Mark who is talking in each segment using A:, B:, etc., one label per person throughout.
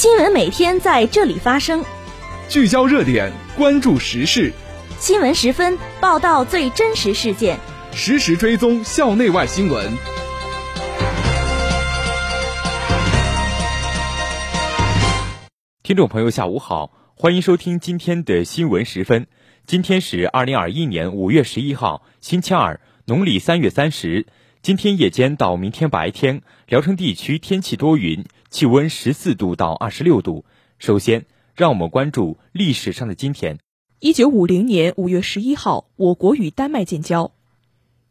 A: 新闻每天在这里发生，
B: 聚焦热点，关注时事。
A: 新闻十分报道最真实事件，
B: 实时追踪校内外新闻。
C: 听众朋友，下午好，欢迎收听今天的新闻十分。今天是二零二一年五月十一号，星期二，农历三月三十。今天夜间到明天白天，聊城地区天气多云，气温十四度到二十六度。首先，让我们关注历史上的今天。
D: 一九五零年五月十一号，我国与丹麦建交。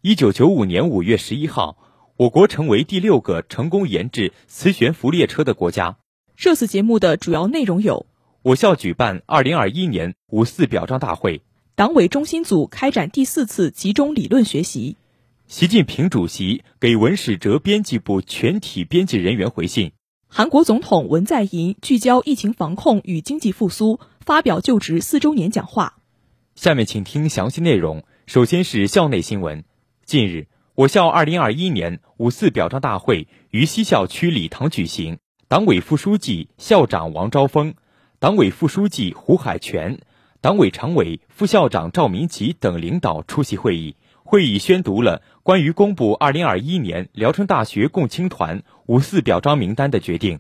C: 一九九五年五月十一号，我国成为第六个成功研制磁悬浮列车的国家。
D: 这次节目的主要内容有：
C: 我校举办二零二一年五四表彰大会；
D: 党委中心组开展第四次集中理论学习。
C: 习近平主席给文史哲编辑部全体编辑人员回信。
D: 韩国总统文在寅聚焦疫情防控与经济复苏，发表就职四周年讲话。
C: 下面请听详细内容。首先是校内新闻。近日，我校2021年五四表彰大会于西校区礼堂举行，党委副书记、校长王昭峰，党委副书记胡海泉，党委常委、副校长赵明吉等领导出席会议。会议宣读了关于公布2021年聊城大学共青团五四表彰名单的决定。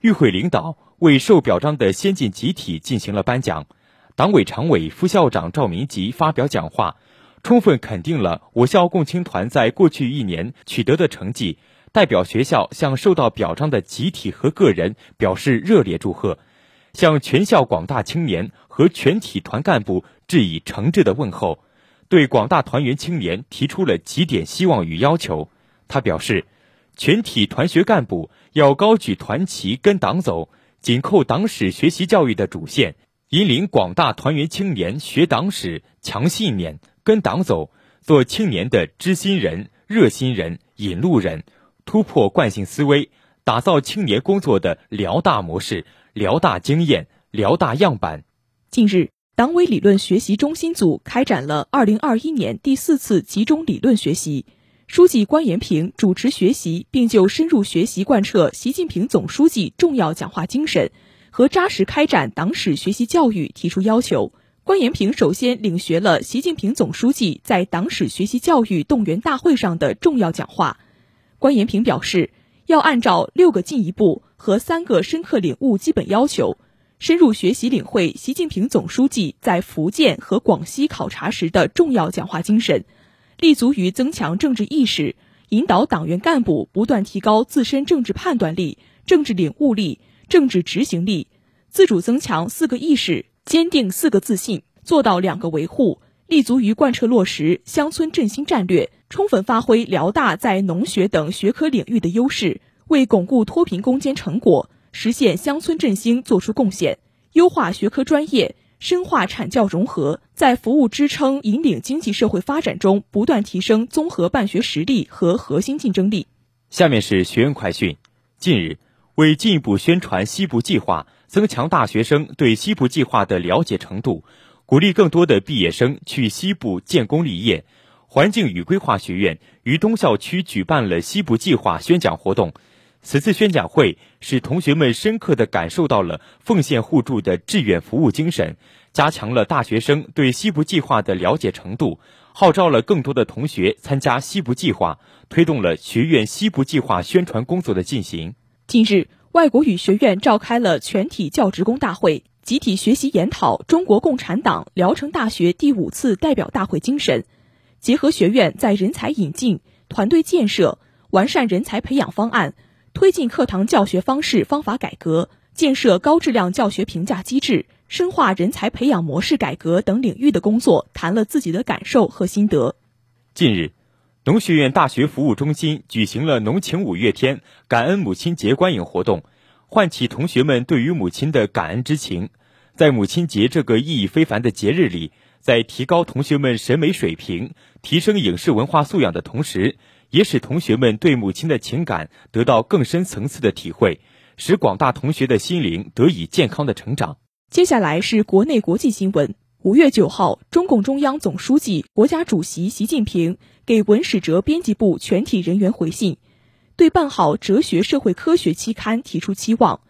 C: 与会领导为受表彰的先进集体进行了颁奖。党委常委、副校长赵明吉发表讲话，充分肯定了我校共青团在过去一年取得的成绩，代表学校向受到表彰的集体和个人表示热烈祝贺，向全校广大青年和全体团干部致以诚挚的问候。对广大团员青年提出了几点希望与要求。他表示，全体团学干部要高举团旗跟党走，紧扣党史学习教育的主线，引领广大团员青年学党史、强信念、跟党走，做青年的知心人、热心人、引路人，突破惯性思维，打造青年工作的辽大模式、辽大经验、辽大样板。
D: 近日。党委理论学习中心组开展了二零二一年第四次集中理论学习，书记关延平主持学习，并就深入学习贯彻习近平总书记重要讲话精神和扎实开展党史学习教育提出要求。关延平首先领学了习近平总书记在党史学习教育动员大会上的重要讲话。关延平表示，要按照六个进一步和三个深刻领悟基本要求。深入学习领会习近平总书记在福建和广西考察时的重要讲话精神，立足于增强政治意识，引导党员干部不断提高自身政治判断力、政治领悟力、政治执行力，自主增强四个意识，坚定四个自信，做到两个维护。立足于贯彻落实乡村振兴战略，充分发挥辽大在农学等学科领域的优势，为巩固脱贫攻坚成果。实现乡村振兴作出贡献，优化学科专业，深化产教融合，在服务支撑、引领经济社会发展中不断提升综合办学实力和核心竞争力。
C: 下面是学院快讯。近日，为进一步宣传西部计划，增强大学生对西部计划的了解程度，鼓励更多的毕业生去西部建功立业，环境与规划学院于东校区举办了西部计划宣讲活动。此次宣讲会使同学们深刻地感受到了奉献互助的志愿服务精神，加强了大学生对西部计划的了解程度，号召了更多的同学参加西部计划，推动了学院西部计划宣传工作的进行。
D: 近日，外国语学院召开了全体教职工大会，集体学习研讨中国共产党聊城大学第五次代表大会精神，结合学院在人才引进、团队建设、完善人才培养方案。推进课堂教学方式方法改革，建设高质量教学评价机制，深化人才培养模式改革等领域的工作，谈了自己的感受和心得。
C: 近日，农学院大学服务中心举行了“农情五月天”感恩母亲节观影活动，唤起同学们对于母亲的感恩之情。在母亲节这个意义非凡的节日里，在提高同学们审美水平、提升影视文化素养的同时，也使同学们对母亲的情感得到更深层次的体会，使广大同学的心灵得以健康的成长。
D: 接下来是国内国际新闻。五月九号，中共中央总书记、国家主席习近平给文史哲编辑部全体人员回信，对办好哲学社会科学期刊提出期望。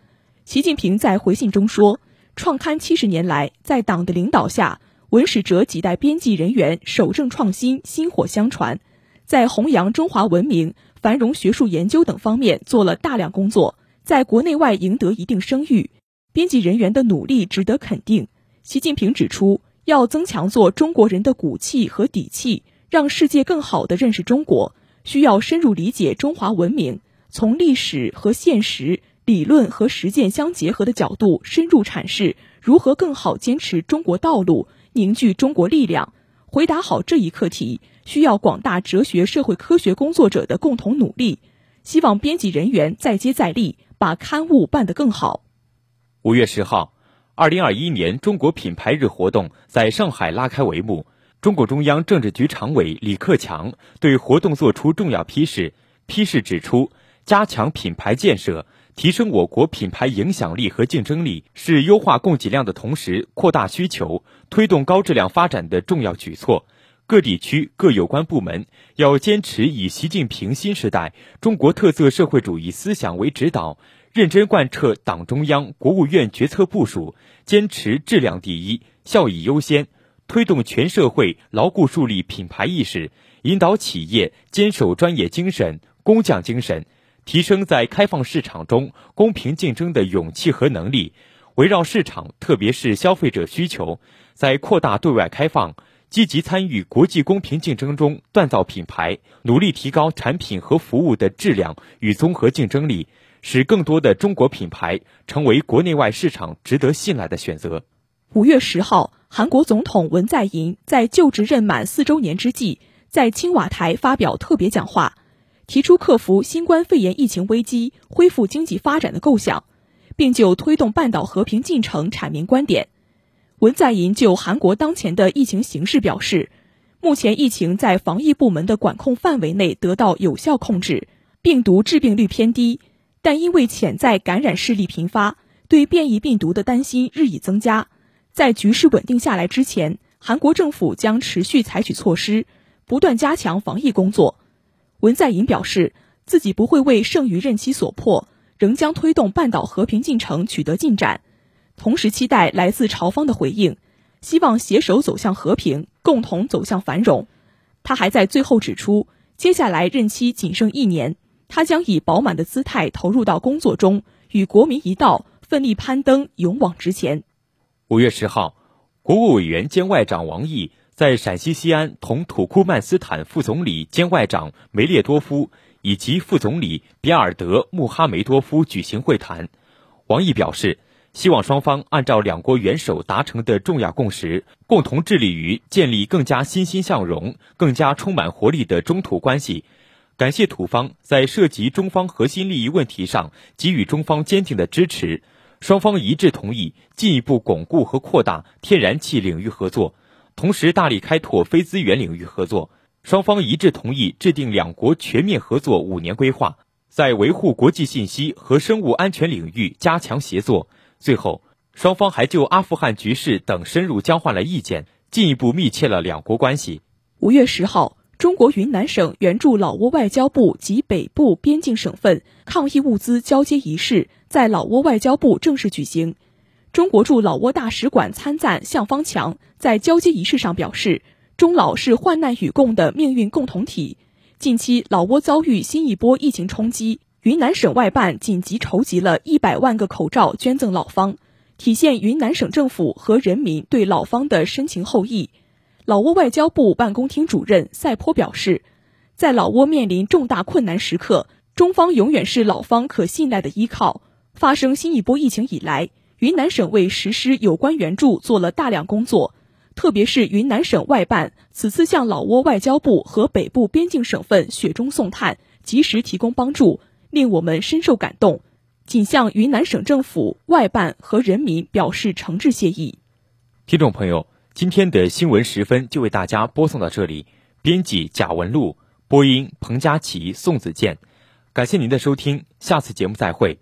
D: 习近平在回信中说：“创刊七十年来，在党的领导下，文史哲几代编辑人员守正创新，薪火相传，在弘扬中华文明、繁荣学术研究等方面做了大量工作，在国内外赢得一定声誉。编辑人员的努力值得肯定。”习近平指出，要增强做中国人的骨气和底气，让世界更好地认识中国，需要深入理解中华文明，从历史和现实。理论和实践相结合的角度，深入阐释如何更好坚持中国道路、凝聚中国力量。回答好这一课题，需要广大哲学、社会科学工作者的共同努力。希望编辑人员再接再厉，把刊物办得更好。
C: 五月十号，二零二一年中国品牌日活动在上海拉开帷幕。中共中央政治局常委李克强对活动作出重要批示，批示指出，加强品牌建设。提升我国品牌影响力和竞争力是优化供给量的同时扩大需求、推动高质量发展的重要举措。各地区各有关部门要坚持以习近平新时代中国特色社会主义思想为指导，认真贯彻党中央、国务院决策部署，坚持质量第一、效益优先，推动全社会牢固树立品牌意识，引导企业坚守专业精神、工匠精神。提升在开放市场中公平竞争的勇气和能力，围绕市场，特别是消费者需求，在扩大对外开放、积极参与国际公平竞争中锻造品牌，努力提高产品和服务的质量与综合竞争力，使更多的中国品牌成为国内外市场值得信赖的选择。
D: 五月十号，韩国总统文在寅在就职任满四周年之际，在青瓦台发表特别讲话。提出克服新冠肺炎疫情危机、恢复经济发展的构想，并就推动半岛和平进程阐明观点。文在寅就韩国当前的疫情形势表示，目前疫情在防疫部门的管控范围内得到有效控制，病毒致病率偏低，但因为潜在感染势力频发，对变异病毒的担心日益增加。在局势稳定下来之前，韩国政府将持续采取措施，不断加强防疫工作。文在寅表示，自己不会为剩余任期所迫，仍将推动半岛和平进程取得进展，同时期待来自朝方的回应，希望携手走向和平，共同走向繁荣。他还在最后指出，接下来任期仅剩一年，他将以饱满的姿态投入到工作中，与国民一道奋力攀登，勇往直前。
C: 五月十号，国务委员兼外长王毅。在陕西西安同土库曼斯坦副总理兼外长梅列多夫以及副总理比尔德穆哈梅多夫举行会谈。王毅表示，希望双方按照两国元首达成的重要共识，共同致力于建立更加欣欣向荣、更加充满活力的中土关系。感谢土方在涉及中方核心利益问题上给予中方坚定的支持。双方一致同意进一步巩固和扩大天然气领域合作。同时，大力开拓非资源领域合作。双方一致同意制定两国全面合作五年规划，在维护国际信息和生物安全领域加强协作。最后，双方还就阿富汗局势等深入交换了意见，进一步密切了两国关系。
D: 五月十号，中国云南省援助老挝外交部及北部边境省份抗疫物资交接仪式在老挝外交部正式举行。中国驻老挝大使馆参赞向方强在交接仪式上表示，中老是患难与共的命运共同体。近期老挝遭遇新一波疫情冲击，云南省外办紧急筹集了一百万个口罩捐赠老方，体现云南省政府和人民对老方的深情厚谊。老挝外交部办公厅主任赛坡表示，在老挝面临重大困难时刻，中方永远是老方可信赖的依靠。发生新一波疫情以来，云南省为实施有关援助做了大量工作，特别是云南省外办此次向老挝外交部和北部边境省份雪中送炭，及时提供帮助，令我们深受感动，仅向云南省政府、外办和人民表示诚挚谢意。
C: 听众朋友，今天的新闻时分就为大家播送到这里，编辑贾文璐，播音彭佳琪、宋子健，感谢您的收听，下次节目再会。